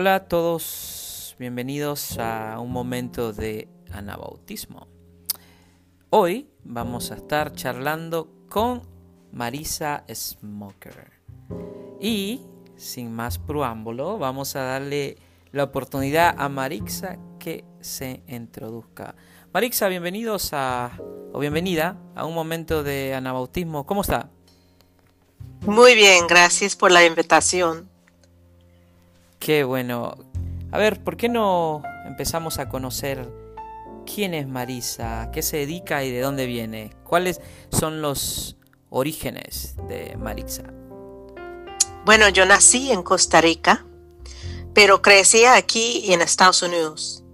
Hola a todos, bienvenidos a un momento de anabautismo. Hoy vamos a estar charlando con Marisa Smoker. Y sin más preámbulo, vamos a darle la oportunidad a Marixa que se introduzca. Marixa, bienvenidos a, o bienvenida a un momento de anabautismo. ¿Cómo está? Muy bien, gracias por la invitación. Qué bueno. A ver, ¿por qué no empezamos a conocer quién es Marisa, qué se dedica y de dónde viene? ¿Cuáles son los orígenes de Marisa? Bueno, yo nací en Costa Rica, pero crecí aquí en Estados Unidos.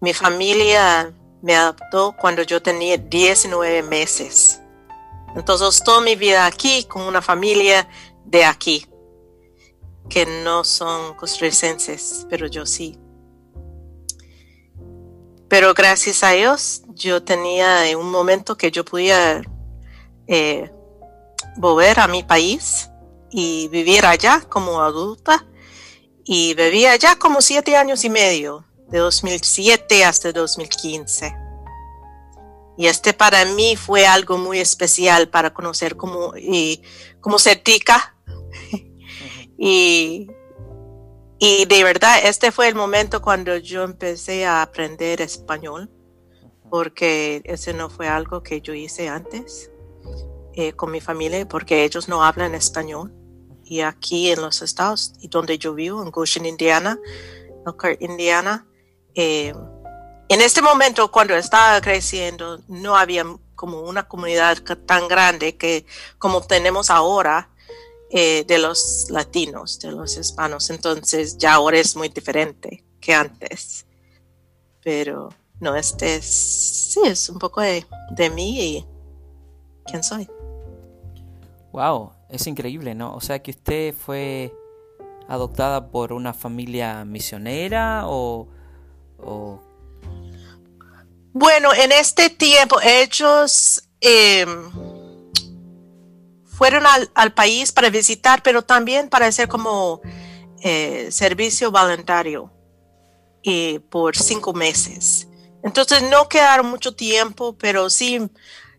Mi familia me adoptó cuando yo tenía 19 meses. Entonces, toda mi vida aquí con una familia de aquí, que no son costarricenses, pero yo sí. Pero gracias a Dios, yo tenía un momento que yo podía eh, volver a mi país y vivir allá como adulta. Y viví allá como siete años y medio, de 2007 hasta 2015. Y este para mí fue algo muy especial para conocer cómo, y, cómo se tica. y, y de verdad, este fue el momento cuando yo empecé a aprender español, porque ese no fue algo que yo hice antes eh, con mi familia, porque ellos no hablan español. Y aquí en los estados, y donde yo vivo, en Goshen, Indiana, Indiana, eh, en este momento, cuando estaba creciendo, no había como una comunidad tan grande que como tenemos ahora eh, de los latinos, de los hispanos. Entonces ya ahora es muy diferente que antes. Pero no, este es, sí, es un poco de, de mí y quién soy. Wow, es increíble, ¿no? O sea que usted fue adoptada por una familia misionera o, o bueno, en este tiempo ellos em, fueron al, país para visitar, pero también para hacer como eh, servicio voluntario y por cinco meses. Entonces no quedaron mucho tiempo, pero sí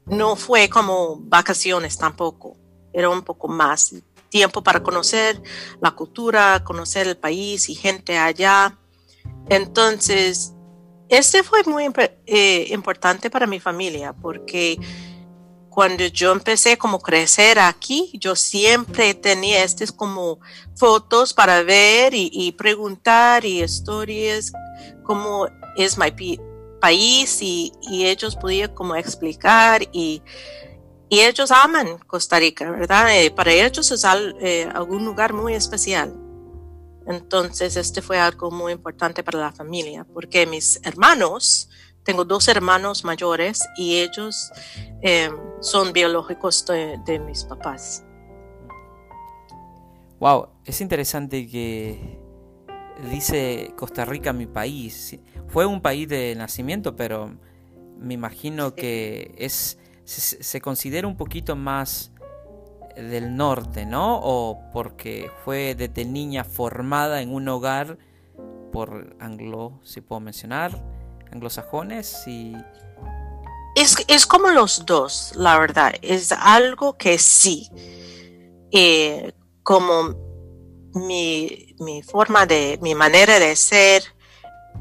no fue como vacaciones tampoco. Era un poco más tiempo para conocer la cultura, conocer el país y gente allá. Entonces este fue muy eh, importante para mi familia porque cuando yo empecé como crecer aquí, yo siempre tenía estas como fotos para ver y, preguntar y historias, cómo es mi país y, ellos podían como explicar y, ellos aman Costa Rica, ¿verdad? Eh, para ellos es eh, algún lugar muy especial. Entonces, este fue algo muy importante para la familia, porque mis hermanos, tengo dos hermanos mayores y ellos em, son biológicos de, mis papás. Wow, es interesante que dice Costa Rica mi país. Fue un país de nacimiento, pero me imagino que es se, considera un poquito más del norte, ¿no? O porque fue desde niña formada en un hogar por anglo, si puedo mencionar, anglosajones y... Es, como los dos, la verdad. Es algo que sí, eh, como mi, mi forma de, mi manera de ser,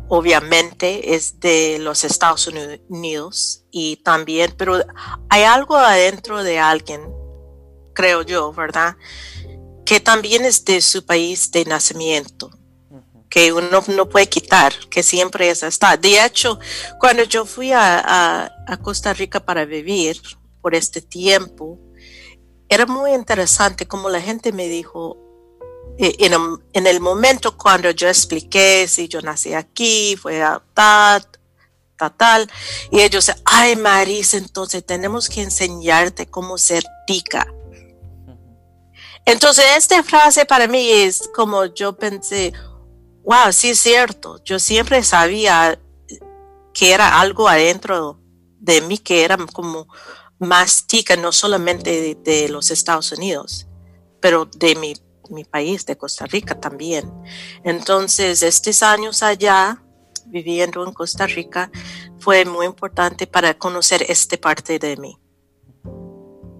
obviamente es de los Estados Unidos y también, pero hay algo adentro de alguien creo yo, ¿verdad? Que también es de su país de nacimiento, que uno no puede quitar, que siempre es está. De hecho, cuando yo fui a, Costa Rica para vivir por este tiempo, era muy interesante como la gente me dijo, eh, en, el momento cuando yo expliqué si yo nací aquí, fue a tal, tal, y ellos, ay Marisa, entonces tenemos que enseñarte cómo ser tica. Entonces, esta frase para mí es como yo pensé, wow, sí es cierto, yo siempre sabía que era algo adentro de mí que era como más tica, no solamente de, los Estados Unidos, pero de mi mi país, de Costa Rica también. Entonces, estos años allá, viviendo en Costa Rica, fue muy importante para conocer esta parte de mí.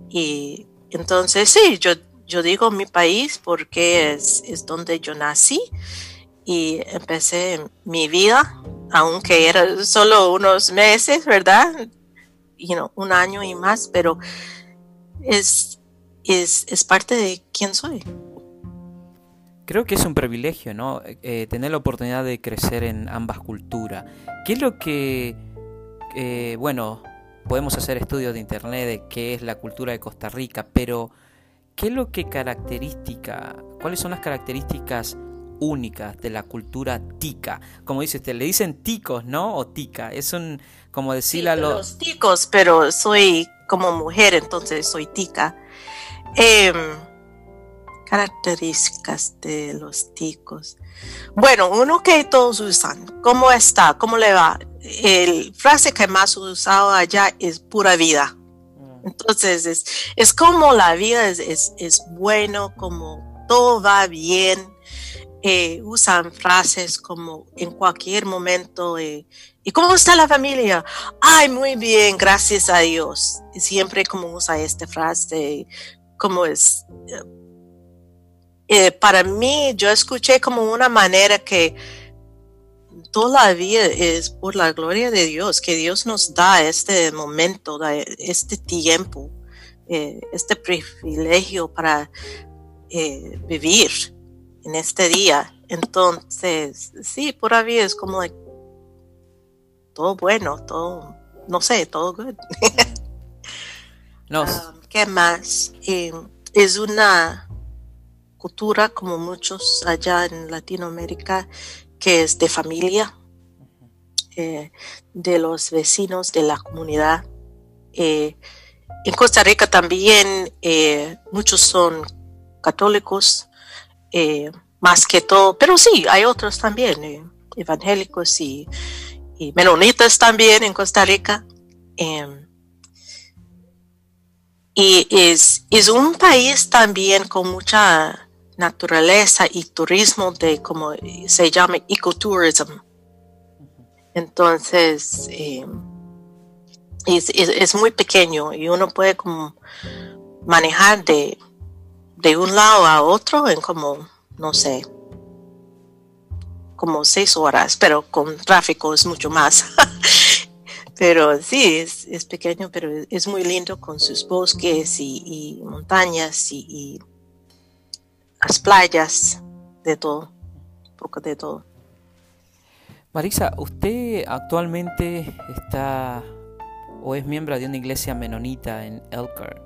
Y entonces, sí, yo, yo digo mi país porque es, es donde yo nací y empecé mi vida, aunque era solo unos meses, ¿verdad? You know, un año y más, pero es, es, es parte de quién soy. Creo que es un privilegio, ¿no? Eh, tener la oportunidad de crecer en ambas culturas. ¿Qué es lo que, eh, bueno, podemos hacer estudios de internet de qué es la cultura de Costa Rica, pero ¿qué es lo que característica, cuáles son las características únicas de la cultura tica? Como dice usted, le dicen ticos, ¿no? O tica. Es un, como decirle a los... ticos, pero soy como mujer, entonces soy tica. Eh, características de los ticos. Bueno, uno que todos usan, ¿cómo está? ¿Cómo le va? El frase que más usado allá es pura vida. Mm. Entonces es, es como la vida es, es, es bueno, como todo va bien. Eh, usan frases como en cualquier momento, eh, ¿y cómo está la familia? Ay, muy bien, gracias a Dios. Y siempre como usa esta frase, como es, eh, para mí, yo escuché como una manera que toda la vida es por la gloria de Dios, que Dios nos da este momento, este tiempo, eh, este privilegio para eh, vivir en este día. Entonces, sí, pura vida es como todo bueno, todo, no sé, todo good. no. Um, ¿Qué más? es una cultura, como muchos allá en Latinoamérica, que es de familia, eh, de los vecinos, de la comunidad. Eh, en Costa Rica también eh, muchos son católicos, más que todo, pero sí, hay otros también, evangélicos y, y, menonitas también en Costa Rica. Em, y es, es un país también con mucha naturaleza y turismo de como se llama ecotourism. Entonces, eh, es, muy pequeño y uno puede manejar de, de un lado a otro en como, no sé, como seis horas, pero con tráfico es mucho más. pero sí, es, pequeño, pero es muy lindo con sus bosques y, montañas y las playas, de todo, un poco de todo. Marisa, usted actualmente está o es miembro de una iglesia menonita en Elkhart.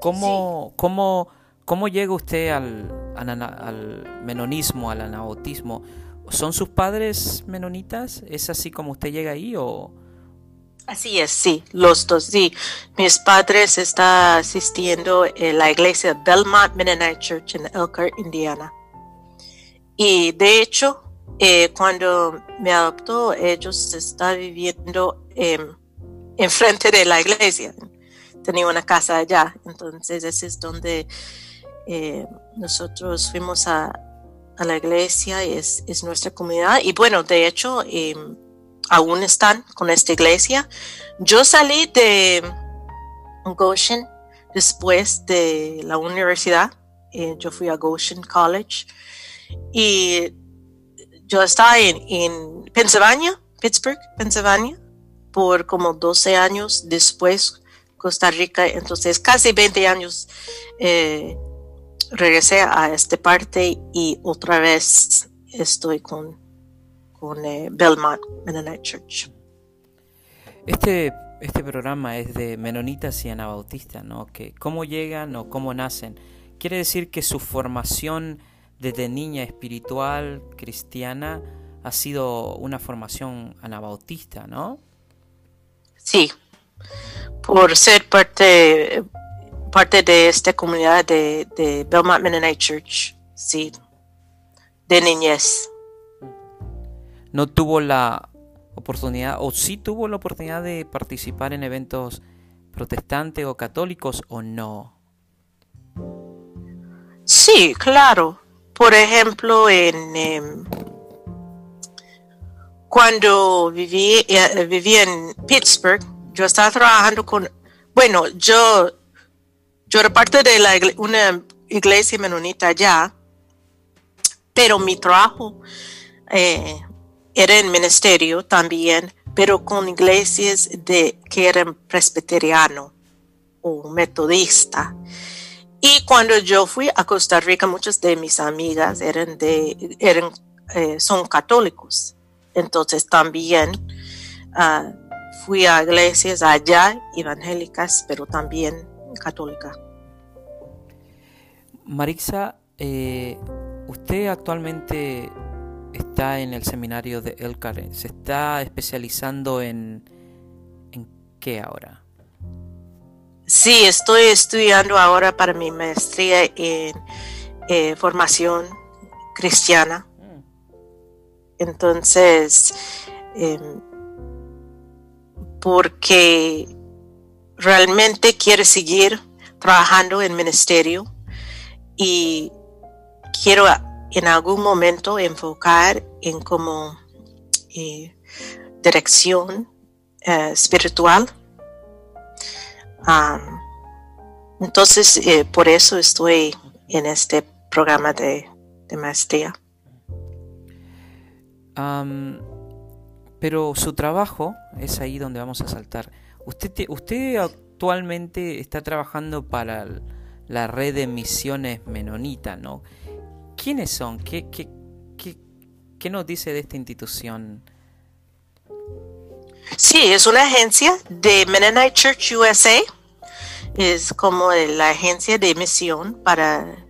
¿Cómo, cómo, cómo llega usted al, menonismo, al anabautismo? ¿Son sus padres menonitas? ¿Es así como usted llega ahí o, Así es, sí, los dos, sí. Mis padres están asistiendo en la iglesia Belmont Mennonite Church en Elkhart, Indiana. Y de hecho, eh, cuando me adoptó, ellos están viviendo enfrente de la iglesia. Tenía una casa allá, entonces ese es donde eh, nosotros fuimos a, a la iglesia, es, es, nuestra comunidad. Y bueno, de hecho, em, aún están con esta iglesia. Yo salí de Goshen después de la universidad. Eh, yo fui a Goshen College y yo estaba en, en Pennsylvania, Pittsburgh, Pennsylvania, por como 12 años después Costa Rica. Entonces, casi 20 años eh, regresé a esta parte y otra vez estoy con con eh, Belmont Mennonite Church. Este, este programa es de menonitas y anabautistas, ¿no? Que cómo llegan o cómo nacen. Quiere decir que su formación desde niña espiritual cristiana ha sido una formación anabautista, ¿no? Sí, por ser parte, parte de esta comunidad de, de Belmont Mennonite Church, sí, de niñez no tuvo la oportunidad, o sí tuvo la oportunidad de participar en eventos protestantes o católicos o no? Sí, claro. Por ejemplo, en em, cuando viví, eh, viví en Pittsburgh, yo estaba trabajando con, bueno, yo, yo era parte de la, una iglesia menonita allá, pero mi trabajo eh, era en ministerio también, pero con iglesias de, que eran presbiteriano o metodista. Y cuando yo fui a Costa Rica, muchas de mis amigas eran de, eran, eh, son católicos. Entonces también uh, fui a iglesias allá evangélicas, pero también católicas. Marisa, eh, usted actualmente está en el seminario de El ¿Se está especializando en, en qué ahora? Sí, estoy estudiando ahora para mi maestría en eh, formación cristiana. Mm. Entonces, em, porque realmente quiero seguir trabajando en ministerio y quiero en algún momento enfocar en como eh, dirección eh, espiritual entonces, eh, por eso estoy en este programa de, maestría. pero su trabajo es ahí donde vamos a saltar. Usted, usted actualmente está trabajando para la red de misiones menonita, ¿no? ¿Quiénes son? ¿Qué, qué, qué, qué nos dice de esta institución? Sí, es una agencia de Mennonite Church USA. Es como la agencia de misión para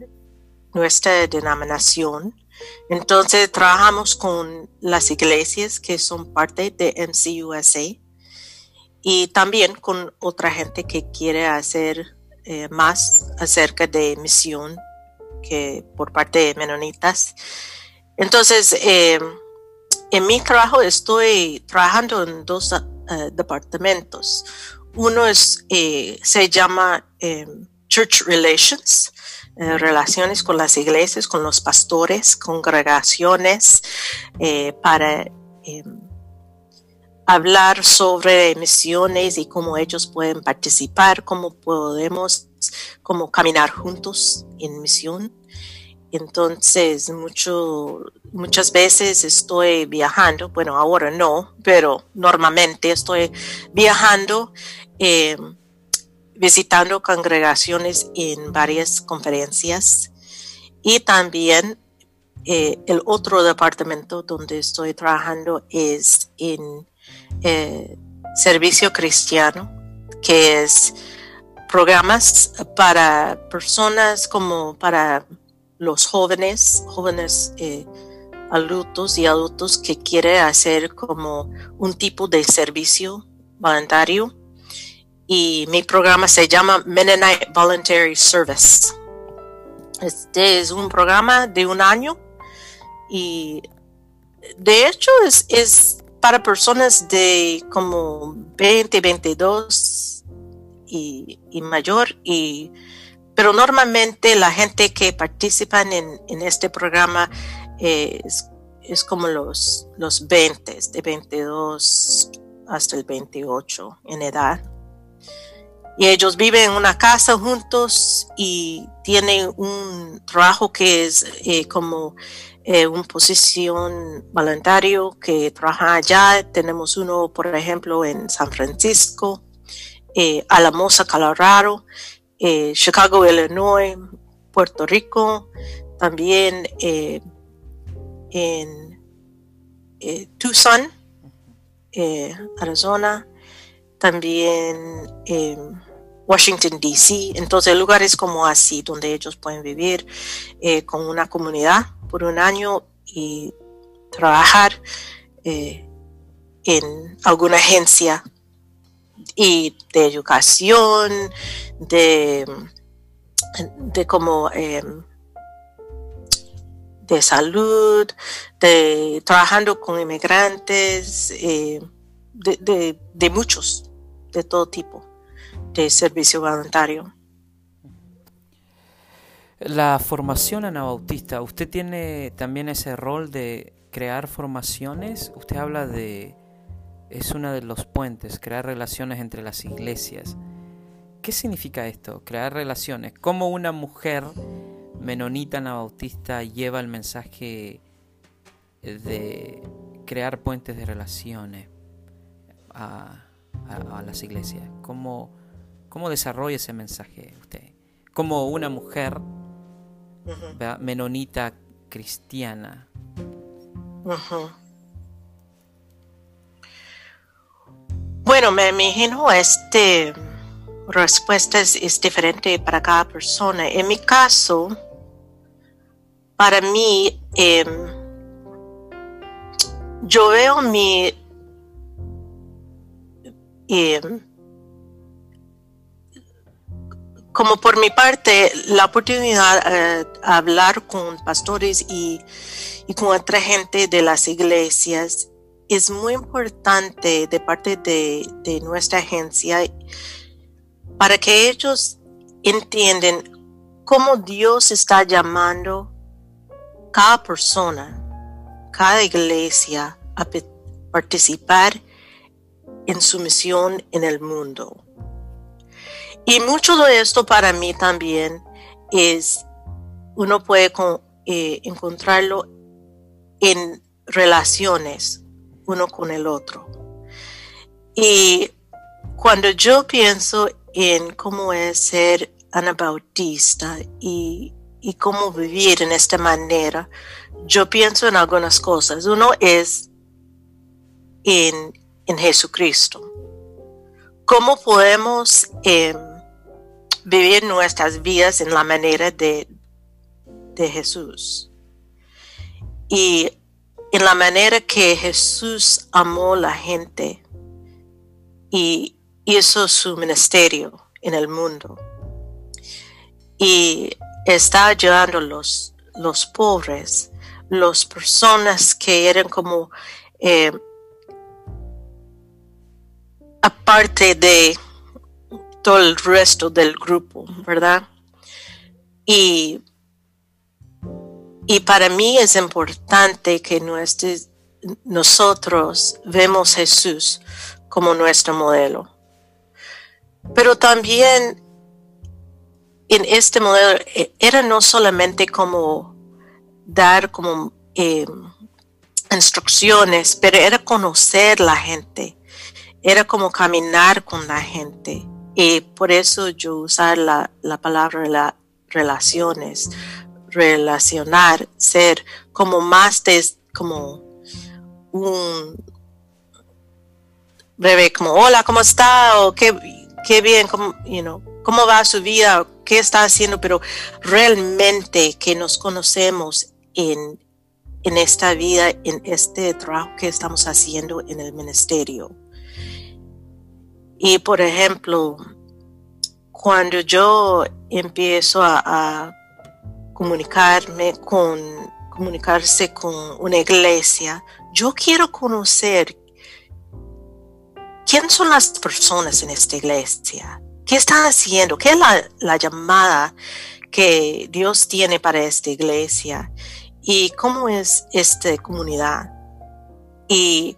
nuestra denominación. Entonces trabajamos con las iglesias que son parte de MCUSA y también con otra gente que quiere hacer eh, más acerca de misión que por parte de menonitas. Entonces, eh, en mi trabajo estoy trabajando en dos eh, departamentos. Uno es, se llama Church Relations, relaciones con las iglesias, con los pastores, congregaciones, para hablar sobre misiones y cómo ellos pueden participar, cómo podemos, cómo caminar juntos en misión. Entonces, mucho, muchas veces estoy viajando, bueno, ahora no, pero normalmente estoy viajando, eh, visitando congregaciones en varias conferencias y también eh, el otro departamento donde estoy trabajando es en eh, servicio cristiano, que es programas para personas como para los jóvenes, jóvenes eh, adultos y adultos que quieren hacer como un tipo de servicio voluntario. Y mi programa se llama Mennonite Voluntary Service. Este es un programa de un año y de hecho es para personas de como 20, 22 y, mayor y pero normalmente la gente que participan en, este programa es, como los, los 20, de 22 hasta el 28 en edad. Y ellos viven en una casa juntos y tienen un trabajo que es eh, como eh, una posición voluntario que trabaja allá. Tenemos uno, por ejemplo, en San Francisco, eh, Alamosa, Colorado, eh, Chicago, Illinois, Puerto Rico, también eh, en Tucson, Arizona, también en Washington, D.C. Entonces, lugares como así, donde ellos pueden vivir con una comunidad por un año y trabajar en alguna agencia y de educación, de, de como em, de salud, de trabajando con inmigrantes, eh, de, de, muchos, de todo tipo de servicio voluntario. La formación anabautista, ¿usted tiene también ese rol de crear formaciones? Usted habla de, es uno de los puentes, crear relaciones entre las iglesias. ¿Qué significa esto? Crear relaciones. ¿Cómo una mujer menonita anabautista lleva el mensaje de crear puentes de relaciones a, las iglesias? ¿Cómo, ¿Cómo desarrolla ese mensaje usted? Como una mujer menonita cristiana. Bueno, me imagino este respuesta es, diferente para cada persona. En mi caso, para mí, em, yo veo mi em, como por mi parte, la oportunidad de eh, hablar con pastores y, con otra gente de las iglesias es muy importante de parte de, de nuestra agencia para que ellos entiendan cómo Dios está llamando cada persona, cada iglesia a participar en su misión en el mundo. Y mucho de esto para mí también es, uno puede eh, encontrarlo en relaciones uno con el otro. Y cuando yo pienso en cómo es ser anabautista y, y cómo vivir en esta manera, yo pienso en algunas cosas. Uno es en, en Jesucristo. ¿Cómo podemos em, vivir nuestras vidas en la manera de, de Jesús. Y en la manera que Jesús amó a la gente y hizo su ministerio en el mundo. Y está ayudando a los, los pobres, las personas que eran como eh, aparte de todo el resto del grupo, ¿verdad? Y, y para mí es importante que nosotros vemos Jesús como nuestro modelo. Pero también en este modelo eh, era no solamente como dar como eh, instrucciones, pero era conocer la gente, era como caminar con la gente. Y por eso yo usar la, palabra la, relaciones, relacionar, ser como más de como un breve como hola, ¿cómo está? o qué, qué bien, ¿cómo, you cómo va su vida, qué está haciendo, pero realmente que nos conocemos en, en esta vida, en este trabajo que estamos haciendo en el ministerio. Y por ejemplo, cuando yo empiezo a, comunicarme con, comunicarse con una iglesia, yo quiero conocer quién son las personas en esta iglesia, qué están haciendo, qué es la, la llamada que Dios tiene para esta iglesia y cómo es esta comunidad. Y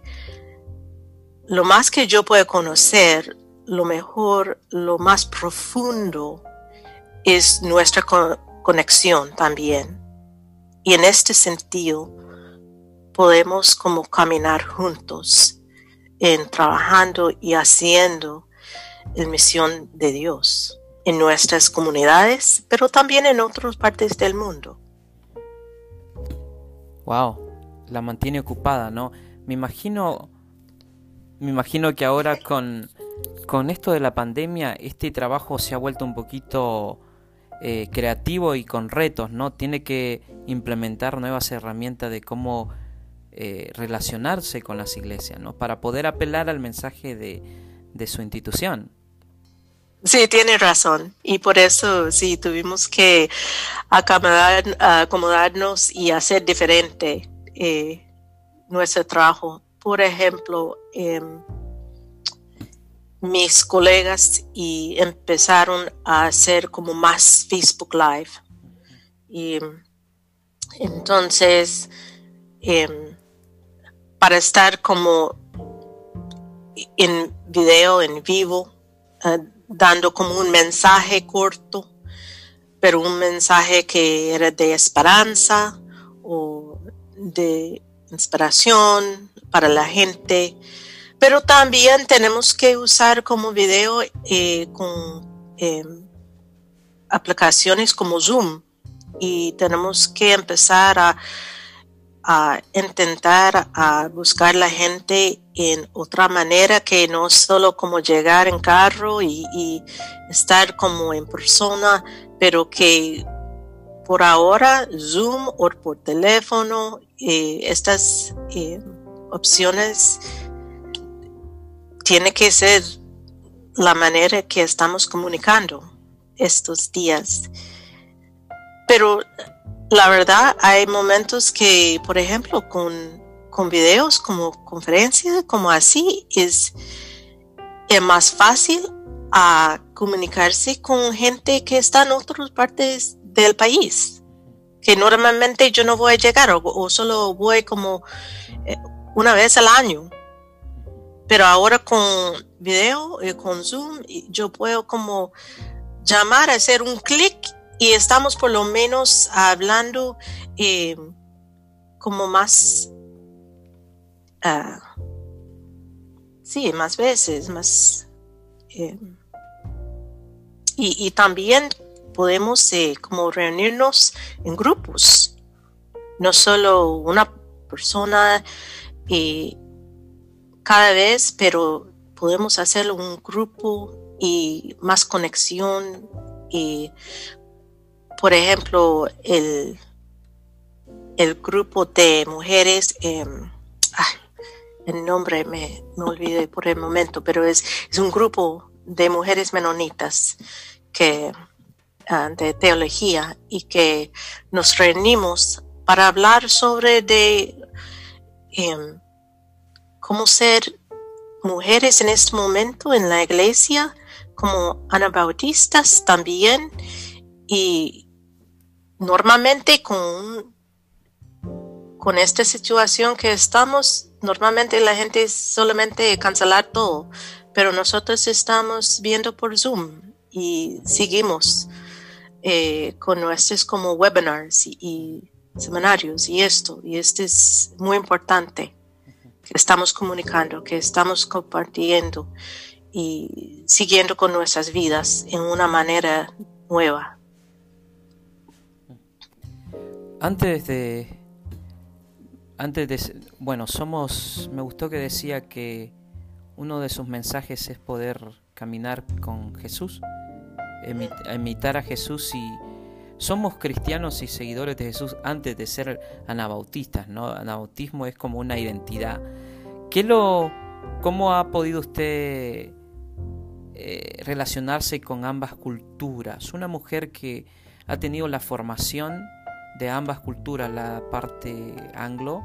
lo más que yo puedo conocer, lo mejor, lo más profundo es nuestra conexión también. Y en este sentido, podemos como caminar juntos en trabajando y haciendo la misión de Dios en nuestras comunidades, pero también en otras partes del mundo. Wow, la mantiene ocupada, ¿no? Me imagino me imagino que ahora con, con esto de la pandemia, este trabajo se ha vuelto un poquito eh, creativo y con retos, ¿no? Tiene que implementar nuevas herramientas de cómo eh, relacionarse con las iglesias, ¿no? Para poder apelar al mensaje de, de su institución. Sí, tiene razón. Y por eso sí tuvimos que acomodar, acomodarnos y hacer diferente eh, nuestro trabajo por ejemplo, em, mis colegas y empezaron a hacer como más Facebook Live. Y entonces, em, para estar como en video, en vivo, eh, dando como un mensaje corto, pero un mensaje que era de esperanza o de inspiración para la gente. Pero también tenemos que usar como video eh, con em, aplicaciones como Zoom y tenemos que empezar a, intentar a buscar la gente en otra manera que no solo como llegar en carro y, estar como en persona, pero que por ahora Zoom o por teléfono, eh, estas eh, opciones tiene que ser la manera que estamos comunicando estos días. Pero la verdad, hay momentos que, por ejemplo, con, con videos como conferencias, como así, es, es más fácil a comunicarse con gente que está en otras partes del país, que normalmente yo no voy a llegar o, solo voy como eh, una vez al año. Pero ahora con video y con Zoom, yo puedo como llamar, hacer un clic y estamos por lo menos hablando eh, como más, uh, sí, más veces, más... Eh, y, también podemos eh, como reunirnos en grupos, no solo una persona cada vez, pero podemos hacerlo un grupo y más conexión. Y por ejemplo el, el grupo de mujeres em, el nombre me, me, olvidé por el momento pero es, es un grupo de mujeres menonitas que de teología y que nos reunimos para hablar sobre de em, cómo ser mujeres en este momento en la iglesia como anabautistas también y normalmente con, con esta situación que estamos, normalmente la gente solamente cancelar todo, pero nosotros estamos viendo por Zoom y seguimos eh, con nuestros como webinars y, y seminarios y esto, y esto es muy importante que estamos comunicando, que estamos compartiendo y siguiendo con nuestras vidas en una manera nueva. Antes de antes de bueno, somos me gustó que decía que uno de sus mensajes es poder caminar con Jesús, imitar a Jesús y somos cristianos y seguidores de Jesús antes de ser anabautistas, ¿no? Anabautismo es como una identidad. ¿Qué lo, ¿Cómo ha podido usted eh, relacionarse con ambas culturas. Una mujer que ha tenido la formación de ambas culturas, la parte anglo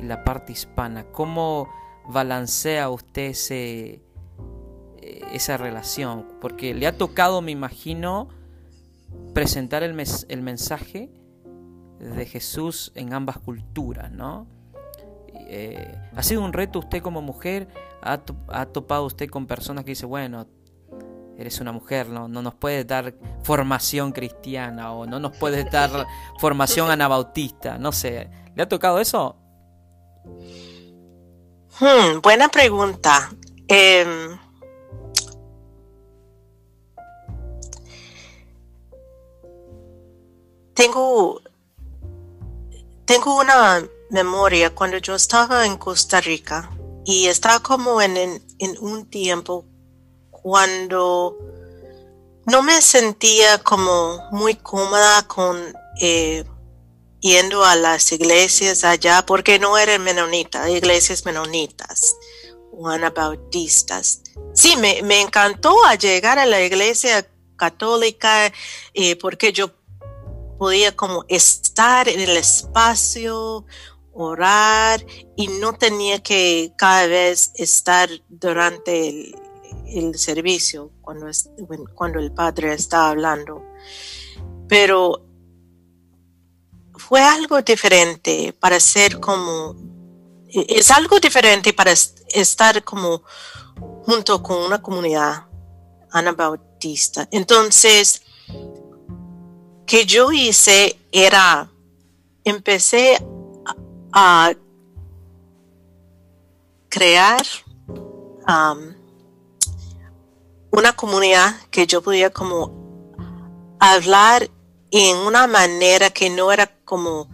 y la parte hispana. ¿Cómo balancea usted ese, esa relación? Porque le ha tocado, me imagino, presentar el, el mensaje de Jesús en ambas culturas, ¿no? Eh, ¿Ha sido un reto usted como mujer? ¿Ha, ¿Ha, topado usted con personas que dicen, bueno, eres una mujer, ¿no? no nos puedes dar formación cristiana o no nos puedes dar formación anabautista, no sé. ¿Le ha tocado eso? Hmm, buena pregunta. Em, tengo, tengo una memoria cuando yo estaba en Costa Rica y estaba como en, en un tiempo cuando no me sentía como muy cómoda con eh, yendo a las iglesias allá porque no eran menonitas, iglesias menonitas o anabautistas. Sí, me, me encantó llegar a la iglesia católica eh, porque yo podía como estar en el espacio, orar y no tenía que cada vez estar durante el, el servicio cuando, cuando el padre está hablando. Pero fue algo diferente para ser como, es algo diferente para estar como junto con una comunidad anabautista. Entonces, que yo hice era, empecé a, crear um, una comunidad que yo podía como hablar en una manera que no era como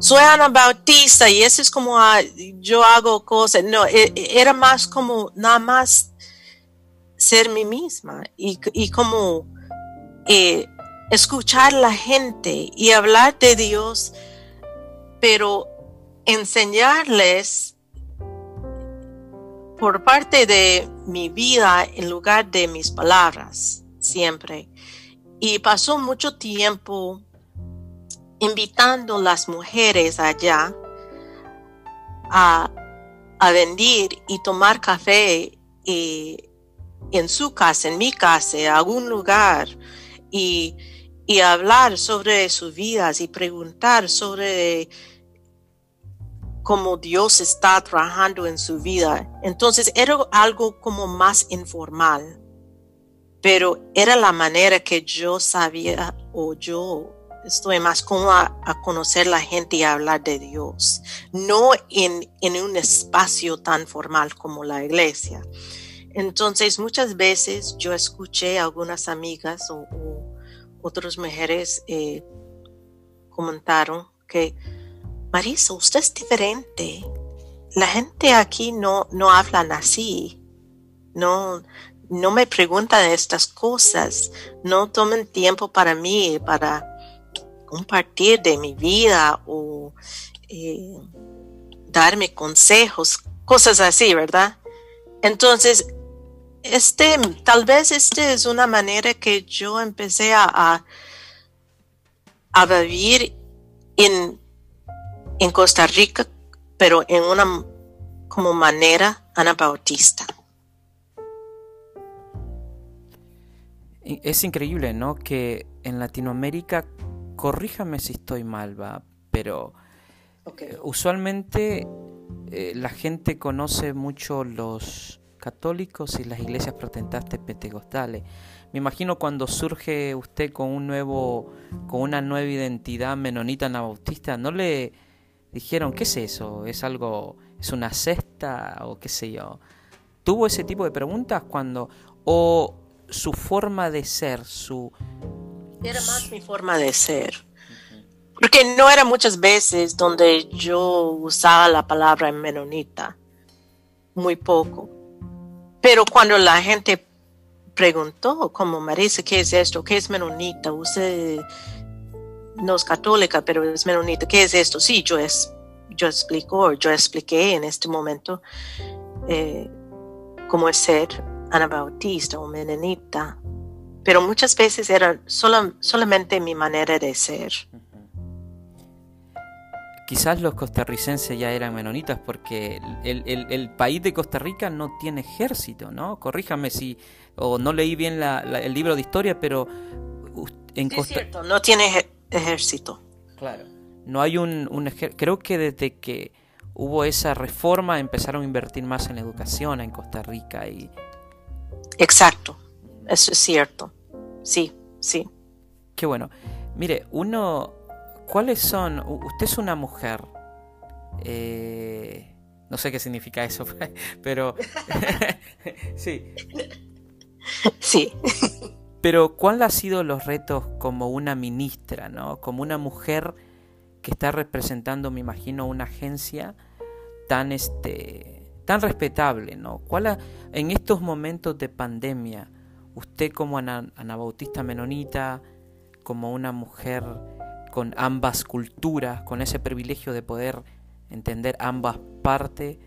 soy anabautista y eso es como ah, yo hago cosas. No, e, e, era más como nada más ser mí misma y, como eh, escuchar la gente y hablar de Dios, pero enseñarles por parte de mi vida en lugar de mis palabras, siempre. Y pasó mucho tiempo invitando a las mujeres allá a, a venir y tomar café y, en su casa, en mi casa, en algún lugar y, y hablar sobre sus vidas y preguntar sobre cómo Dios está trabajando en su vida. Entonces era algo como más informal, pero era la manera que yo sabía o yo estoy más cómoda a conocer la gente y hablar de Dios, no en, en un espacio tan formal como la iglesia. Entonces muchas veces yo escuché a algunas amigas o, otras mujeres eh, comentaron que Marisa, usted es diferente. La gente aquí no, no hablan así. No, no me preguntan estas cosas. No tomen tiempo para mí, para compartir de mi vida o eh, darme consejos, cosas así, ¿verdad? Entonces, este, tal vez este es una manera que yo empecé a, a vivir en en Costa Rica, pero en una como manera anabautista. Es increíble, ¿no? Que en Latinoamérica, corríjame si estoy mal, va, pero eh, usualmente eh, la gente conoce mucho los católicos y las iglesias protestantes pentecostales. Me imagino cuando surge usted con un nuevo, con una nueva identidad menonita anabautista, no le dijeron, ¿qué es eso? ¿Es algo, es una cesta o qué sé yo? ¿Tuvo ese tipo de preguntas cuando, o su forma de ser, su... Era más mi forma de ser. Porque no era muchas veces donde yo usaba la palabra menonita, muy poco. Pero cuando la gente preguntó, como Marisa, ¿qué es esto? ¿Qué es menonita? Usted no es católica, pero es menonita. ¿Qué es esto? Sí, yo, es, yo explico, yo expliqué en este momento eh, cómo es ser anabautista o menonita. Pero muchas veces era solamente mi manera de ser. Quizás los costarricenses ya eran menonitas porque el, país de Costa Rica no tiene ejército, ¿no? Corríjame si, o no leí bien el libro de historia, pero en sí, Costa... cierto, no tiene ejército. Claro. No hay un, un ejército. Creo que desde que hubo esa reforma empezaron a invertir más en educación en Costa Rica y. Exacto. Eso es cierto. Sí, sí. Qué bueno. Mire, uno. ¿Cuáles son? Usted es una mujer. Eh, no sé qué significa eso, pero. sí. Sí. Pero ¿cuál ha sido los retos como una ministra, ¿no? Como una mujer que está representando, me imagino, una agencia tan este tan respetable, ¿no? ¿Cuál en estos momentos de pandemia, usted como anabautista menonita, como una mujer con ambas culturas, con ese privilegio de poder entender ambas partes,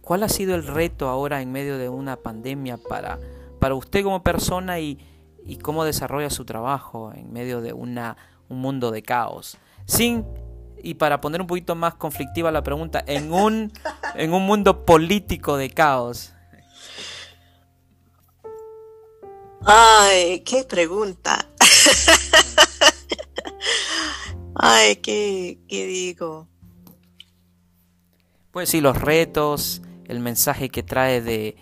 ¿cuál ha sido el reto ahora en medio de una pandemia para, para usted como persona y, y cómo desarrolla su trabajo en medio de una, un mundo de caos. Sin, y para poner un poquito más conflictiva la pregunta, en un, en un mundo político de caos. Ay, qué pregunta. Ay, ¿qué, qué digo? Pues sí, los retos, el mensaje que trae de,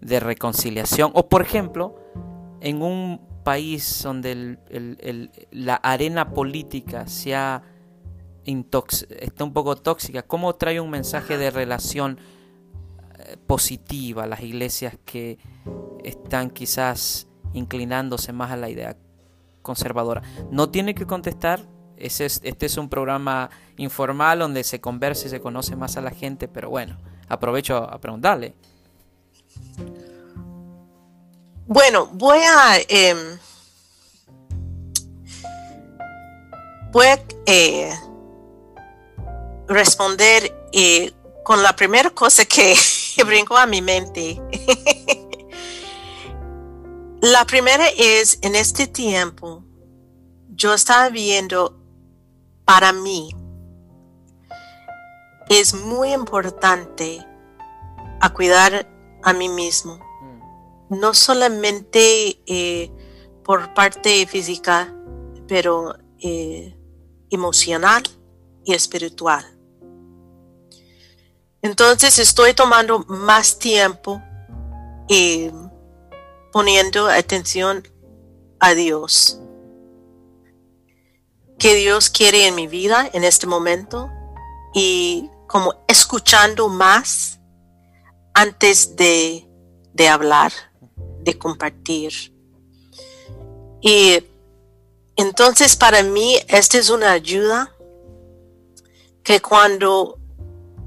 de reconciliación. O por ejemplo, en un país donde la arena política sea está un poco tóxica, ¿cómo trae un mensaje de relación eh, positiva a las iglesias que están quizás inclinándose más a la idea conservadora? No tiene que contestar, este es un programa informal donde se conversa y se conoce más a la gente, pero bueno, aprovecho a preguntarle. Bueno, voy a... Em, voy a eh, responder eh, con la primera cosa que, que brincó a mi mente. la primera es, en este tiempo, yo estaba viendo, para mí, es muy importante a cuidar a mí mismo. No solamente eh, por parte física, pero eh, emocional y espiritual. Entonces estoy tomando más tiempo eh, poniendo atención a Dios. ¿Qué Dios quiere en mi vida en este momento? Y como escuchando más antes de, de hablar, de compartir. Y entonces para mí esta es una ayuda que cuando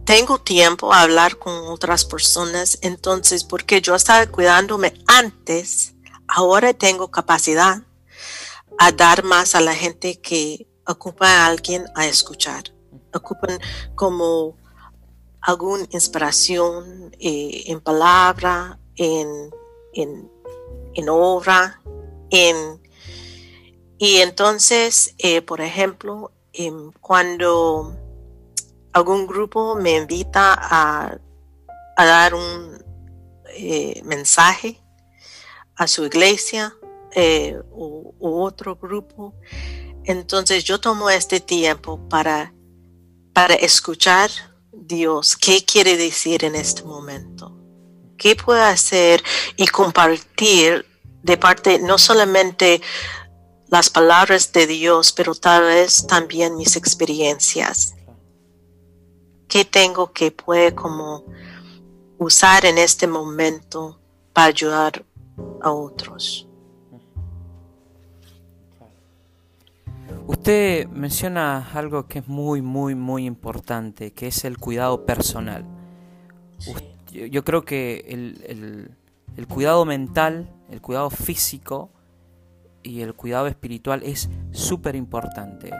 tengo tiempo a hablar con otras personas, entonces porque yo estaba cuidándome antes, ahora tengo capacidad a dar más a la gente que ocupa a alguien a escuchar. Ocupan como alguna inspiración eh, en palabra, en, en, obra, en, y entonces, eh, por ejemplo, em, cuando algún grupo me invita a, dar un eh, mensaje a su iglesia u, otro grupo, entonces yo tomo este tiempo para, para escuchar Dios, ¿qué quiere decir en este momento? ¿Qué puedo hacer y compartir de parte no solamente las palabras de Dios, pero tal vez también mis experiencias? ¿Qué tengo que puede como usar en este momento para ayudar a otros? Usted menciona algo que es muy, muy, muy importante, que es el cuidado personal. Yo creo que el, cuidado mental, el cuidado físico y el cuidado espiritual es súper importante.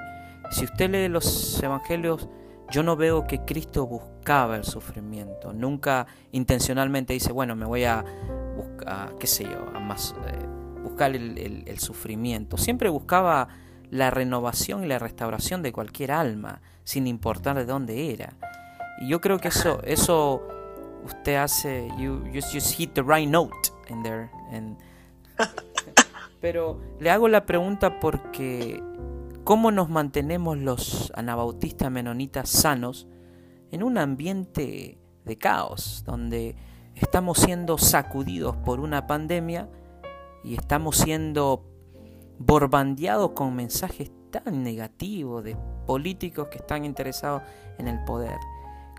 Si usted lee los evangelios, yo no veo que Cristo buscaba el sufrimiento. Nunca intencionalmente dice, bueno, me voy a buscar, qué sé yo, a más, eh, buscar el, el sufrimiento. Siempre buscaba la renovación y la restauración de cualquier alma, sin importar de dónde era. Y yo creo que eso, eso usted hace, you just, hit the right note in there. pero le hago la pregunta porque ¿cómo nos mantenemos los anabautistas menonitas sanos en un ambiente de caos, donde estamos siendo sacudidos por una pandemia y estamos siendo borbandeado con mensajes tan negativos de políticos que están interesados en el poder.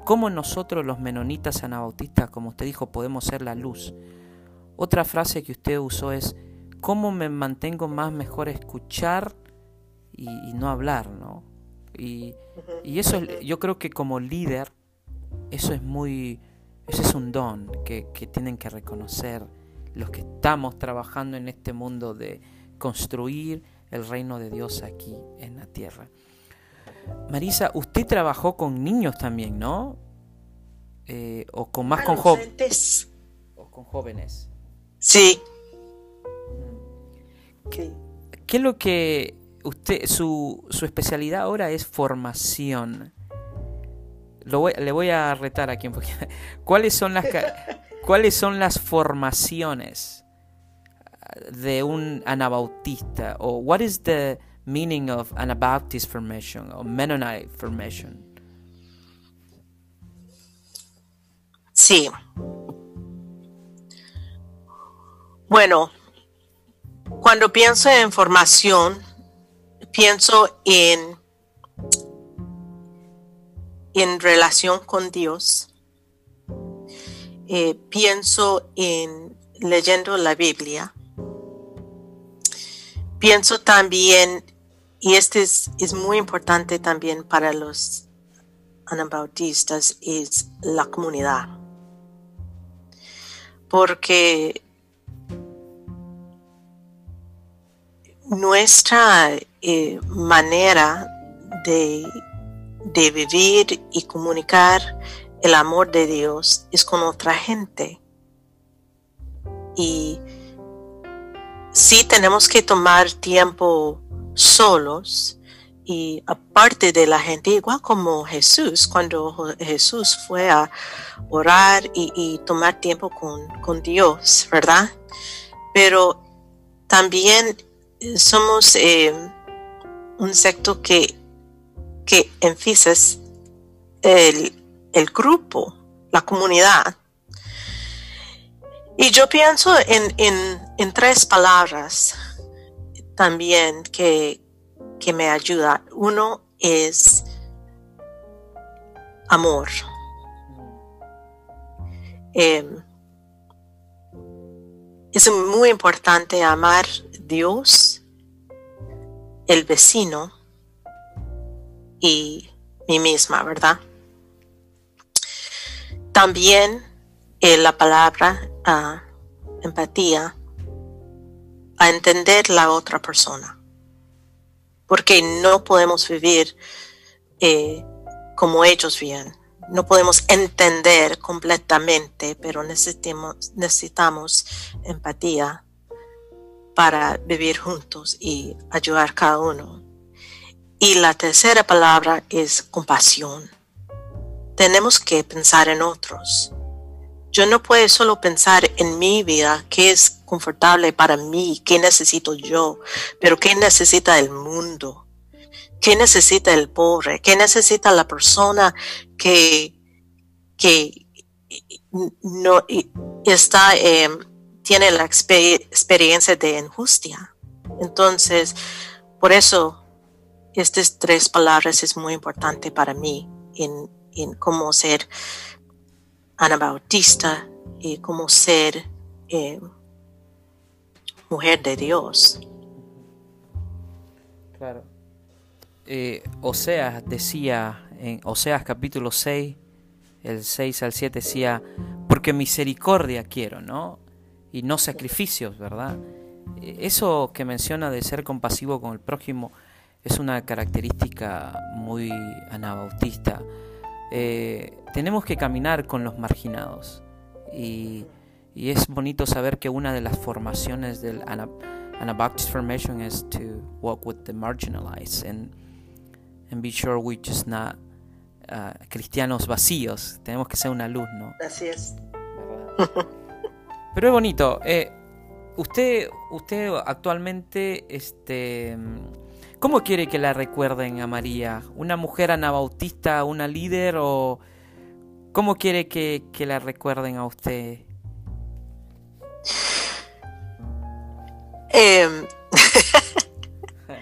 ¿Cómo nosotros los menonitas anabautistas, como usted dijo, podemos ser la luz? Otra frase que usted usó es, ¿cómo me mantengo más mejor escuchar y, no hablar? ¿no? Y, eso yo creo que como líder, eso es muy, eso es un don que, que tienen que reconocer los que estamos trabajando en este mundo de, construir el reino de Dios aquí en la tierra. Marisa, usted trabajó con niños también, ¿no? Eh, o con más con jóvenes. O con jóvenes. Sí. ¿Qué, es lo que usted, su, su especialidad ahora es formación? Lo le voy a retar aquí un poquito. ¿Cuáles son las, ¿Cuáles son las formaciones de un anabautista o what is the meaning of Anabaptist formation or Mennonite formation? Sí. Bueno, cuando pienso en formación, pienso en, en relación con Dios. Eh, pienso en leyendo la Biblia. Pienso también, y este es, es muy importante también para los anabautistas, es la comunidad. Porque nuestra eh, manera de, de vivir y comunicar el amor de Dios es con otra gente. Y sí tenemos que tomar tiempo solos y aparte de la gente, igual como Jesús, cuando Jesús fue a orar y, tomar tiempo con, con, Dios, ¿verdad? Pero también somos eh, un secto que, que enfatizas el, el grupo, la comunidad. Y yo pienso en, en, en tres palabras también que, que, me ayuda. Uno es amor. Em, es muy importante amar Dios, el vecino y mí misma, ¿verdad? También eh, la palabra ah, empatía, a entender la otra persona, porque no podemos vivir eh, como ellos viven. No podemos entender completamente, pero necesitamos, necesitamos empatía para vivir juntos y ayudar cada uno. Y la tercera palabra es compasión tenemos que pensar en otros. Yo no puedo solo pensar en mi vida, qué es confortable para mí, qué necesito yo, pero qué necesita el mundo, qué necesita el pobre, qué necesita la persona que, que no está, em, tiene la experiencia de injusticia. Entonces, por eso, estas tres palabras es muy importante para mí en, en cómo ser anabautista y cómo ser eh, mujer de Dios. Claro. Eh, Oseas decía en Oseas capítulo 6, el 6 al 7 decía, porque misericordia quiero, ¿no? Y no sacrificios, ¿verdad? Eh, eso que menciona de ser compasivo con el prójimo es una característica muy anabautista. Eh, tenemos que caminar con los marginados. Y, es bonito saber que una de las formaciones del Anabaptist Formation es to walk with the marginalized and, and be sure we just not uh, cristianos vacíos. Tenemos que ser una luz, ¿no? Así es. Pero es bonito. Eh, usted, usted actualmente, este ¿Cómo quiere que la recuerden a María? ¿Una mujer anabautista, una líder o cómo quiere que, la recuerden a usted? Em,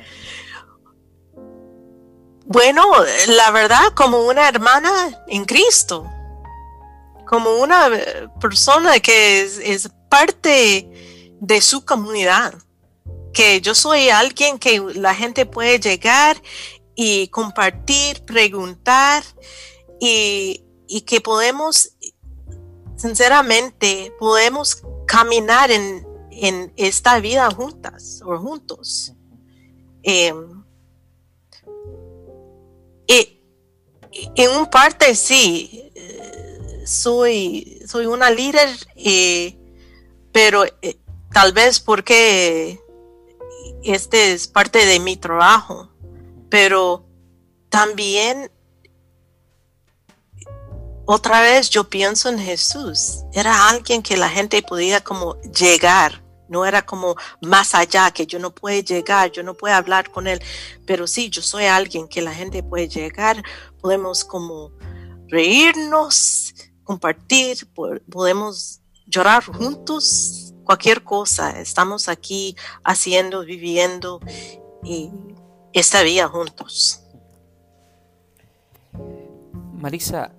bueno, la verdad, como una hermana en Cristo, como una persona que es parte de su comunidad que yo soy alguien que la gente puede llegar y compartir, preguntar y, que podemos, sinceramente, podemos caminar en, esta vida juntas o juntos. Em, y, en un parte sí, soy, soy una líder, eh, pero eh, tal vez porque este es parte de mi trabajo, pero también otra vez yo pienso en Jesús. Era alguien que la gente podía como llegar, No era como más allá, que yo no puedo llegar, yo no puedo hablar con él, pero sí, yo soy alguien que la gente puede llegar, podemos como reírnos, compartir, podemos llorar juntos, cualquier cosa. Estamos aquí haciendo, viviendo y esta vida juntos. Marisa,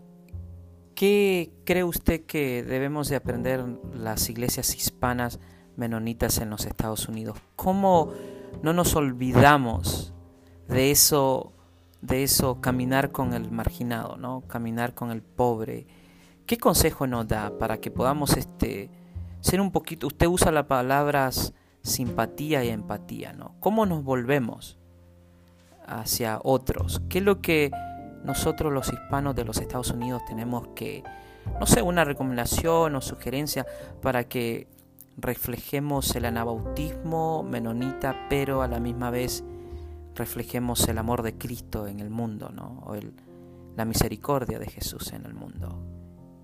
¿qué cree usted que debemos de aprender las iglesias hispanas menonitas en los Estados Unidos? ¿Cómo no nos olvidamos de eso, de eso, caminar con el marginado, ¿no? Caminar con el pobre. ¿Qué consejo nos da para que podamos este, ser un poquito, usted usa las palabras simpatía y empatía, ¿no? ¿Cómo nos volvemos hacia otros? ¿Qué es lo que nosotros los hispanos de los Estados Unidos tenemos que, no sé, una recomendación o sugerencia para que reflejemos el anabautismo menonita, pero a la misma vez reflejemos el amor de Cristo en el mundo, ¿no? O la misericordia de Jesús en el mundo.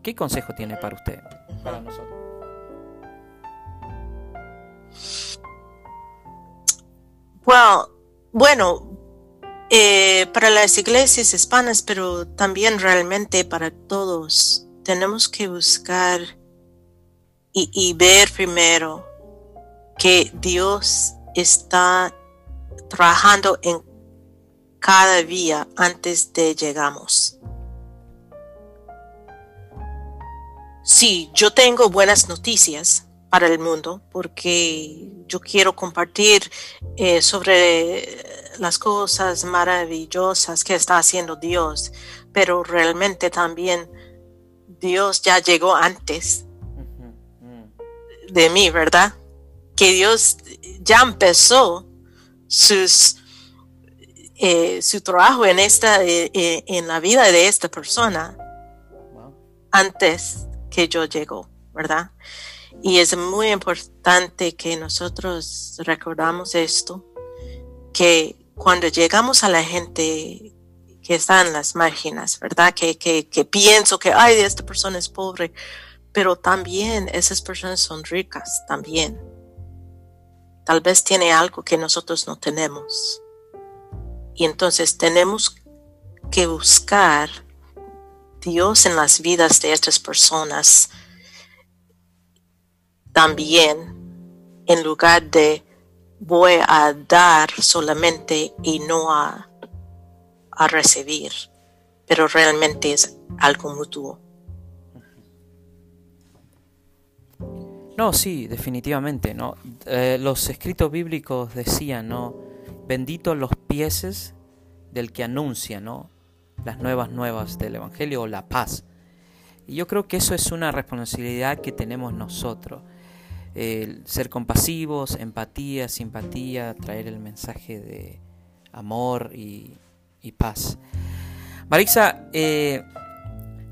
¿Qué consejo tiene para usted, para nosotros? Bueno, eh, para las iglesias hispanas, pero también realmente para todos, tenemos que buscar y, ver primero que Dios está trabajando en cada día antes de llegamos. Sí, yo tengo buenas noticias para el mundo porque yo quiero compartir eh, sobre las cosas maravillosas que está haciendo Dios, pero realmente también Dios ya llegó antes de mí, ¿verdad? Que Dios ya empezó sus, eh, su trabajo en, esta, eh, en la vida de esta persona antes que yo llegó, ¿verdad? Y es muy importante que nosotros recordamos esto, que cuando llegamos a la gente que está en las márgenes, ¿verdad? Que, que, que pienso que, ay, esta persona es pobre, pero también esas personas son ricas también. Tal vez tiene algo que nosotros no tenemos. Y entonces tenemos que buscar Dios en las vidas de estas personas también en lugar de voy a dar solamente y no a, a recibir, pero realmente es algo mutuo. No, sí, definitivamente, ¿no? Eh, los escritos bíblicos decían, ¿no? Benditos los pies del que anuncia, ¿no? Las nuevas nuevas del Evangelio o la paz. Y yo creo que eso es una responsabilidad que tenemos nosotros ser compasivos, empatía, simpatía, traer el mensaje de amor y, paz. Marisa, eh,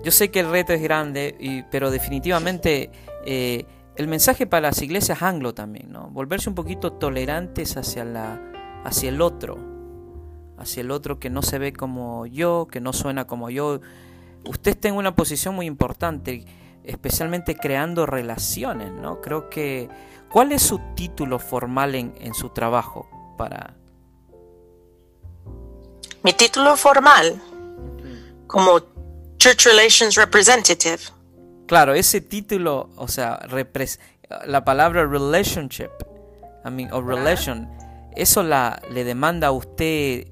yo sé que el reto es grande, pero definitivamente eh, el mensaje para las iglesias anglo también, ¿no? Volverse un poquito tolerantes hacia, la, hacia el otro, hacia el otro que no se ve como yo, que no suena como yo. Usted está en una posición muy importante especialmente creando relaciones, ¿no? Creo que... ¿Cuál es su título formal en, en su trabajo para... Mi título formal como Church Relations Representative. Claro, ese título, o sea, la palabra relationship, I mean, o relation, eso la, le demanda a usted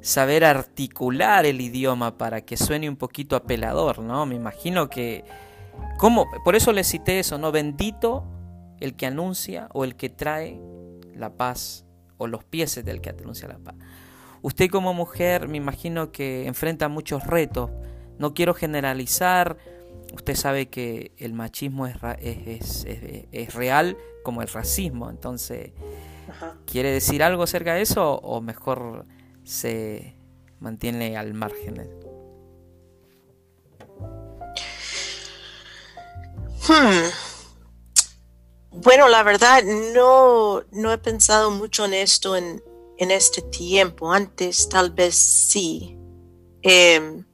saber articular el idioma para que suene un poquito apelador, ¿no? Me imagino que ¿Cómo? Por eso le cité eso, ¿no? Bendito el que anuncia o el que trae la paz o los pies del que anuncia la paz. Usted como mujer me imagino que enfrenta muchos retos. No quiero generalizar. Usted sabe que el machismo es, es, es, real como el racismo. Entonces, ¿quiere decir algo acerca de eso o mejor se mantiene al margen? Hmm. Bueno, la verdad, no, no he pensado mucho en esto en, este tiempo. Antes tal vez sí. Em,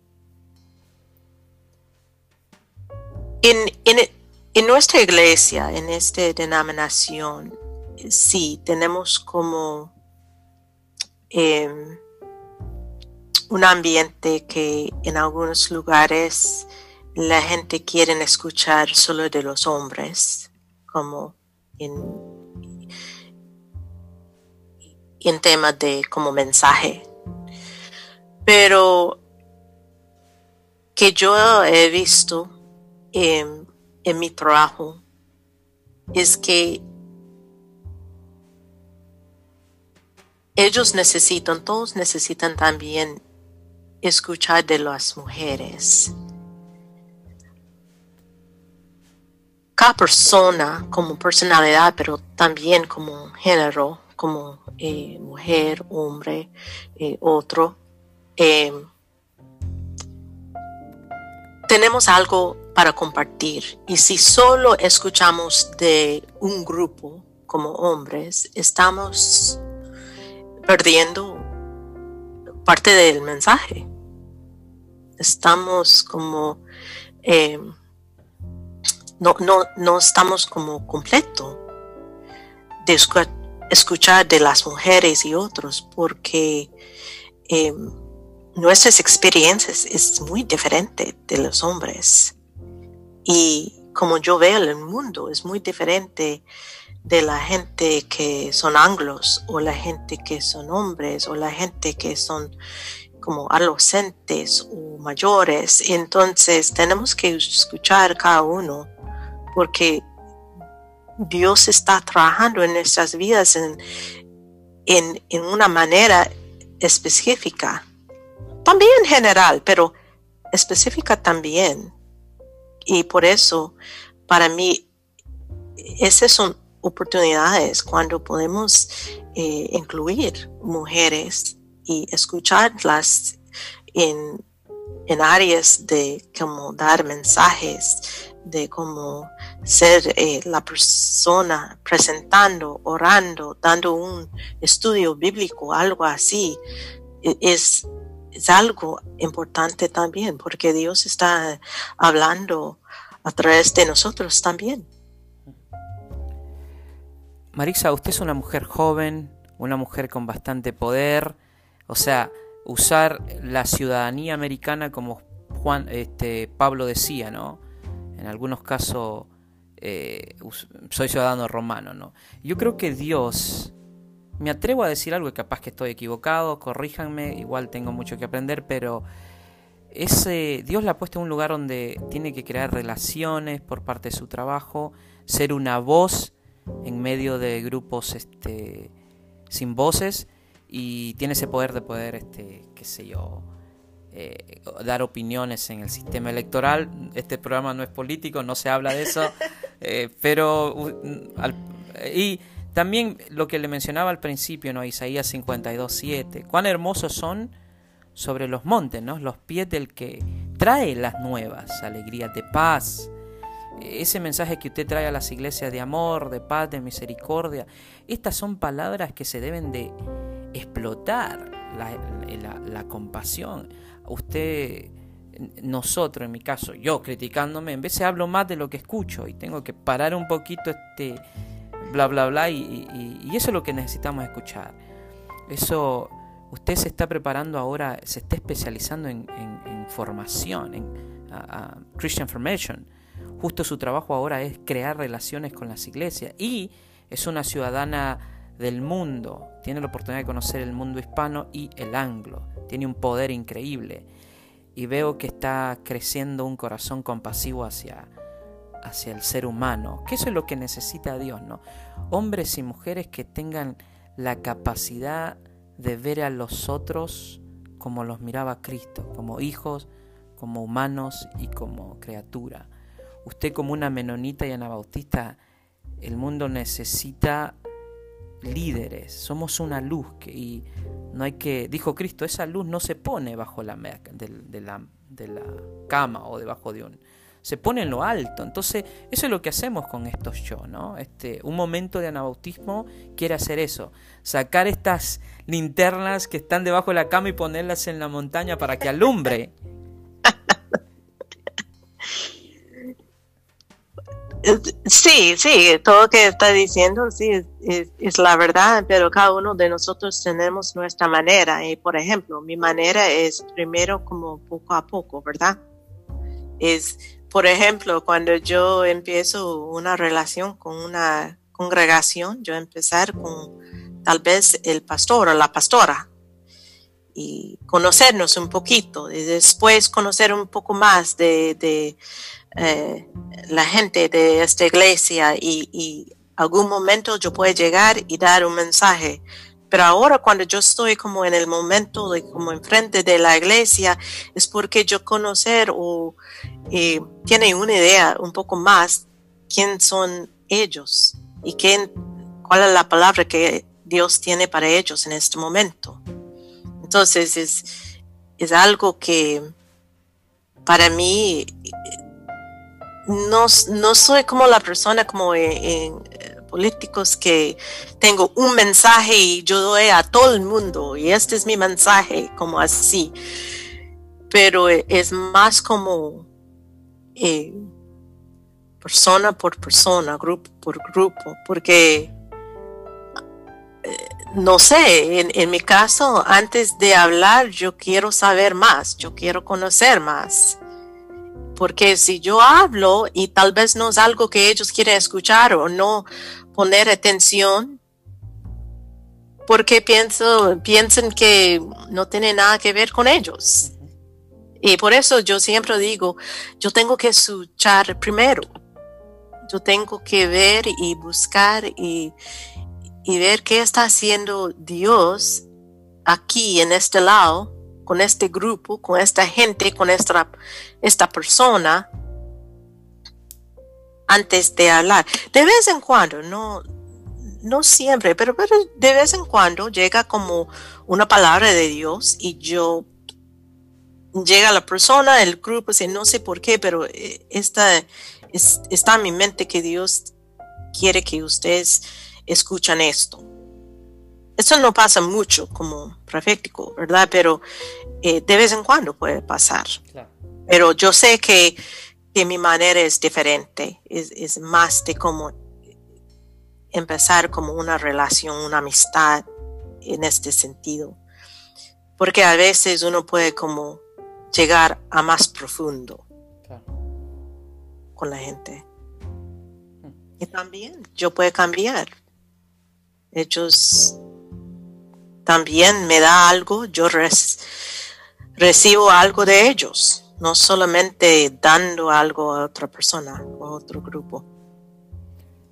en, nuestra iglesia, en esta denominación, sí, tenemos como em, un ambiente que en algunos lugares la gente quiere escuchar solo de los hombres, como en, en temas de como mensaje. Pero que yo he visto en, en mi trabajo es que ellos necesitan, todos necesitan también escuchar de las mujeres. Cada persona como personalidad, pero también como género, como eh, mujer, hombre, eh, otro, eh, tenemos algo para compartir. Y si solo escuchamos de un grupo como hombres, estamos perdiendo parte del mensaje. Estamos como, no, no, no estamos como completo de escuchar de las mujeres y otros porque eh, nuestras experiencias es muy diferente de los hombres. Y como yo veo el mundo, es muy diferente de la gente que son anglos o la gente que son hombres o la gente que son como adolescentes o mayores. Entonces tenemos que escuchar cada uno porque Dios está trabajando en nuestras vidas en, en, en una manera específica. También general, pero específica también. Y por eso, para mí, ese son oportunidades cuando podemos eh, incluir mujeres y escucharlas en, en, áreas de cómo dar mensajes, de cómo ser eh, la persona presentando, orando, dando un estudio bíblico, algo así, e, es, es algo importante también, porque Dios está hablando a través de nosotros también. Marisa, usted es una mujer joven, una mujer con bastante poder, o sea, usar la ciudadanía americana como Juan, este, Pablo decía, ¿no? En algunos casos eh, soy ciudadano romano, ¿no? Yo creo que Dios, me atrevo a decir algo y capaz que estoy equivocado, corríjanme, igual tengo mucho que aprender, pero ese Dios la ha puesto en un lugar donde tiene que crear relaciones por parte de su trabajo, ser una voz en medio de grupos este, sin voces y tiene ese poder de poder, este, qué sé yo, eh, dar opiniones en el sistema electoral. Este programa no es político, no se habla de eso, eh, pero... y también lo que le mencionaba al principio, ¿no? Isaías 52.7, cuán hermosos son sobre los montes, ¿no? Los pies del que trae las nuevas, alegrías de paz, ese mensaje que usted trae a las iglesias de amor, de paz, de misericordia, estas son palabras que se deben de explotar, la, compasión. Usted, nosotros en mi caso, yo criticándome, en vez de hablo más de lo que escucho y tengo que parar un poquito este bla bla bla y, eso es lo que necesitamos escuchar. Eso, usted se está preparando ahora, se está especializando en, formación, en Christian Formation Justo su trabajo ahora es crear relaciones con las iglesias y es una ciudadana del mundo, tiene la oportunidad de conocer el mundo hispano y el anglo, tiene un poder increíble y veo que está creciendo un corazón compasivo hacia, hacia el ser humano, que eso es lo que necesita Dios, ¿no? Hombres y mujeres que tengan la capacidad de ver a los otros como los miraba Cristo, como hijos, como humanos y como criatura. Usted como una menonita y anabautista, el mundo necesita líderes, somos una luz que, y no hay que, dijo Cristo, esa luz no se pone bajo la, de, la, de la cama o debajo de un, se pone en lo alto. Entonces, eso es lo que hacemos con estos shows, ¿no? Este, un momento de anabautismo quiere hacer eso, sacar estas linternas que están debajo de la cama y ponerlas en la montaña para que alumbre. Sí, sí, todo lo que está diciendo, sí, es, la verdad, pero cada uno de nosotros tenemos nuestra manera. Y por ejemplo, mi manera es primero como poco a poco, ¿verdad? Es, por ejemplo, cuando yo empiezo una relación con una congregación, yo empezar con tal vez el pastor o la pastora y conocernos un poquito y después conocer un poco más de eh, la gente de esta iglesia y, y algún momento yo puedo llegar y dar un mensaje. Pero ahora cuando yo estoy como en el momento de como enfrente de la iglesia es porque yo conocer o eh, tiene una idea un poco más quién son ellos y quién, cuál es la palabra que Dios tiene para ellos en este momento. Entonces es, es algo que para mí no, no soy como la persona como en, políticos que tengo un mensaje y yo doy a todo el mundo y este es mi mensaje como así. Pero es más como eh, persona por persona, grupo por grupo, porque eh, no sé, en, mi caso, antes de hablar, yo quiero saber más, yo quiero conocer más. Porque si yo hablo y tal vez no es algo que ellos quieren escuchar o no poner atención, porque pienso, piensan que no tiene nada que ver con ellos. Y por eso yo siempre digo, yo tengo que escuchar primero. Yo tengo que ver y buscar y, y ver qué está haciendo Dios aquí en este lado con este grupo, con esta gente, con esta, esta persona, antes de hablar. De vez en cuando, no, no siempre, pero, pero de vez en cuando llega como una palabra de Dios y yo llega la persona, el grupo, no sé por qué, pero eh, esta, está en mi mente que Dios quiere que ustedes escuchen esto. Eso no pasa mucho como profético, ¿verdad? Pero eh, de vez en cuando puede pasar. Pero yo sé que, que, mi manera es diferente, es, es, más de cómo empezar como una relación, una amistad en este sentido. Porque a veces uno puede como llegar a más profundo con la gente. Hmm. Y también yo puedo cambiar. Ellos también me da algo, yo recibo algo de ellos, no solamente dando algo a otra persona o a otro grupo.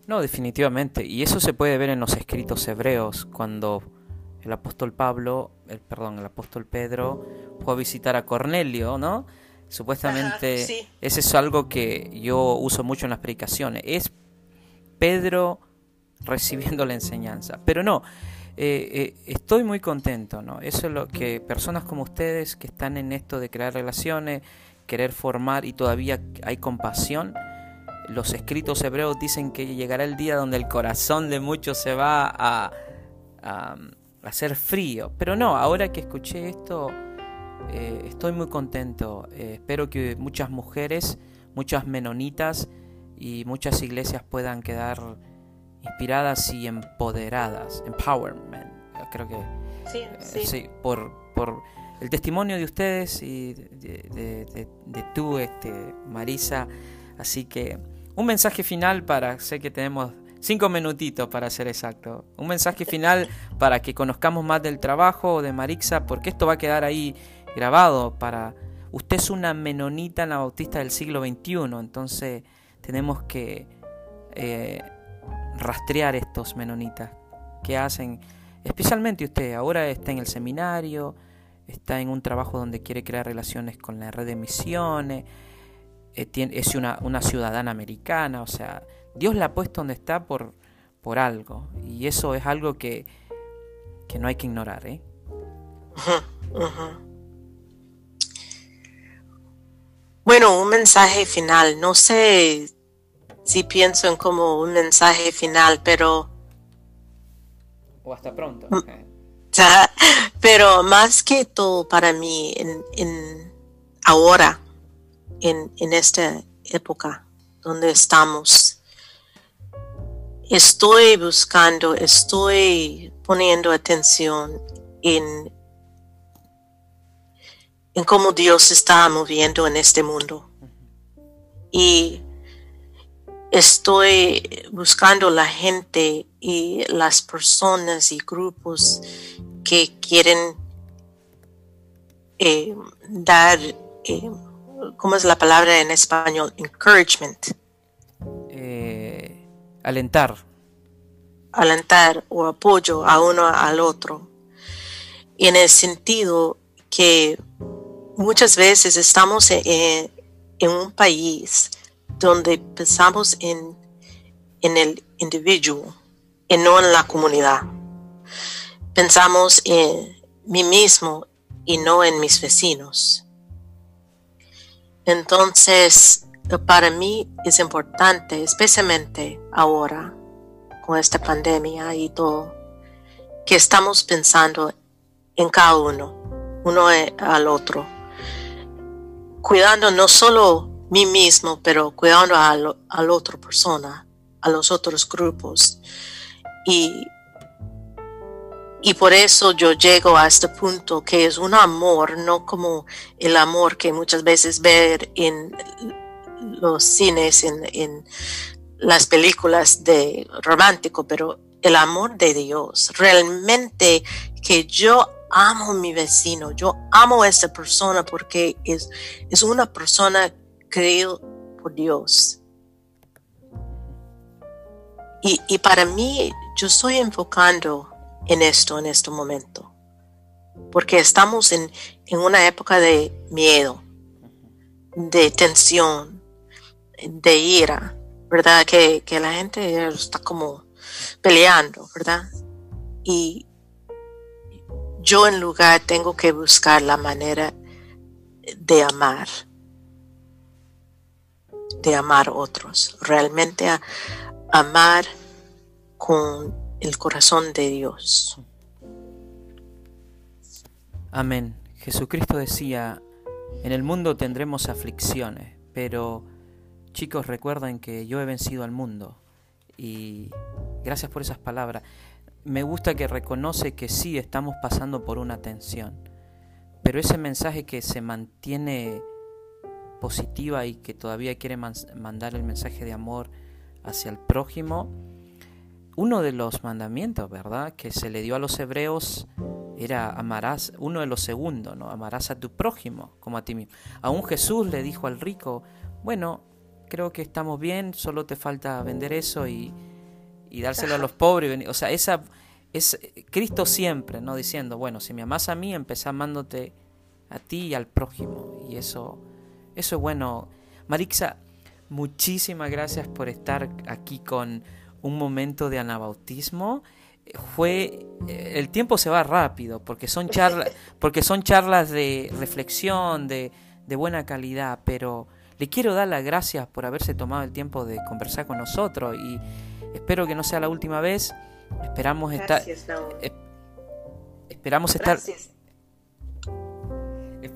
No, definitivamente. Y eso se puede ver en los escritos hebreos, cuando el apóstol Pablo, el, perdón, el apóstol Pedro fue a visitar a Cornelio, ¿no? Supuestamente ese es algo que yo uso mucho en las predicaciones. Es Pedro recibiendo la enseñanza. Pero no, eh, eh, estoy muy contento, ¿no? Eso es lo que personas como ustedes que están en esto de crear relaciones, querer formar y todavía hay compasión, los escritos hebreos dicen que llegará el día donde el corazón de muchos se va a, a, hacer frío. Pero no, ahora que escuché esto, eh, estoy muy contento. espero que muchas mujeres, muchas menonitas y muchas iglesias puedan quedar inspiradas y empoderadas, empowerment, creo que sí, eh, sí. por, por el testimonio de ustedes y de, de, tú, este, Marisa. Así que un mensaje final para, sé que tenemos cinco minutitos para ser exacto, un mensaje final para que conozcamos más del trabajo de Marixa, porque esto va a quedar ahí grabado para... Usted es una menonita bautista del siglo XXI, entonces tenemos que eh, rastrear estos menonitas que hacen, especialmente usted, ahora está en el seminario, está en un trabajo donde quiere crear relaciones con la red de misiones, eh, es una, una, ciudadana americana, o sea, Dios la ha puesto donde está por, por algo, y eso es algo que, que no hay que ignorar. ¿eh? Bueno, un mensaje final, no sé si pienso en como un mensaje final, pero... O hasta pronto. Mm. pero más que todo para mí, en, ahora, en, esta época donde estamos, estoy buscando, estoy poniendo atención en, en cómo Dios está moviendo en este mundo. Y estoy buscando la gente y las personas y grupos que quieren eh, dar, eh, ¿cómo es la palabra en español? Encouragement. Eh, alentar. Alentar o apoyo a uno al otro. Y en el sentido que muchas veces estamos en, en un país donde pensamos en, en el individuo y no en la comunidad. Pensamos en mí mismo y no en mis vecinos. Entonces, para mí es importante, especialmente ahora, con esta pandemia y todo, que estamos pensando en cada uno, uno al otro, cuidando no solo mí mismo, pero cuidando a, la otra persona, a los otros grupos. Y y por eso yo llego a este punto que es un amor, no como el amor que muchas veces ver en los cines, en, las películas de romántico, pero el amor de Dios. Realmente que yo amo a mi vecino, yo amo a esa persona porque es, es una persona creada por Dios. Y, y para mí, yo estoy enfocando en esto, en este momento. Porque estamos en, una época de miedo, de tensión, de ira, ¿verdad? Que, la gente está como peleando, ¿verdad? Y yo en lugar tengo que buscar la manera de amar, de amar otros, realmente amar con el corazón de Dios. Amén. Jesucristo decía, en el mundo tendremos aflicciones, pero chicos recuerden que yo he vencido al mundo. Y gracias por esas palabras. Me gusta que reconoce que sí estamos pasando por una tensión, pero ese mensaje que se mantiene positiva y que todavía quiere mandar el mensaje de amor hacia el prójimo, uno de los mandamientos, ¿verdad? Que se le dio a los hebreos era amarás, uno de los segundos, ¿no? Amarás a tu prójimo como a ti mismo. Aún Jesús le dijo al rico, bueno, creo que estamos bien, solo te falta vender eso y, y dárselo a los pobres. O sea, esa es Cristo siempre, ¿no? Diciendo, bueno, si me amas a mí, empezá amándote a ti y al prójimo. Y eso, eso es bueno. Marixa, muchísimas gracias por estar aquí con un momento de anabautismo. Fue eh, el tiempo se va rápido porque son charlas porque son charlas de reflexión de, buena calidad pero le quiero dar las gracias por haberse tomado el tiempo de conversar con nosotros y espero que no sea la última vez. Esperamos estar esperamos estar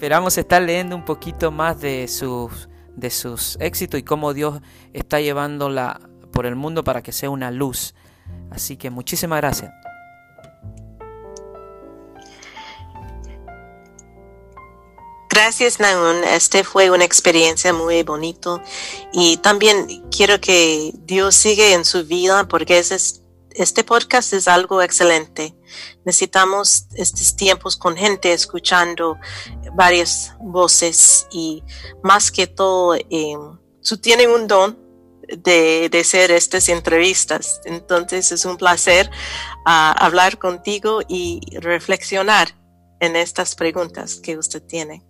esperamos estar leyendo un poquito más de sus de sus éxitos y cómo Dios está llevando la por el mundo para que sea una luz. Así que muchísimas gracias. Gracias, Naun. Este fue una experiencia muy bonito y también quiero que Dios siga en su vida porque es, este podcast es algo excelente. Necesitamos estos tiempos con gente escuchando varias voces y más que todo, eh, un don de, de hacer estas entrevistas. Entonces es un placer ah, hablar contigo y reflexionar en estas preguntas que usted tiene.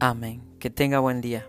Amén. Que tenga buen día.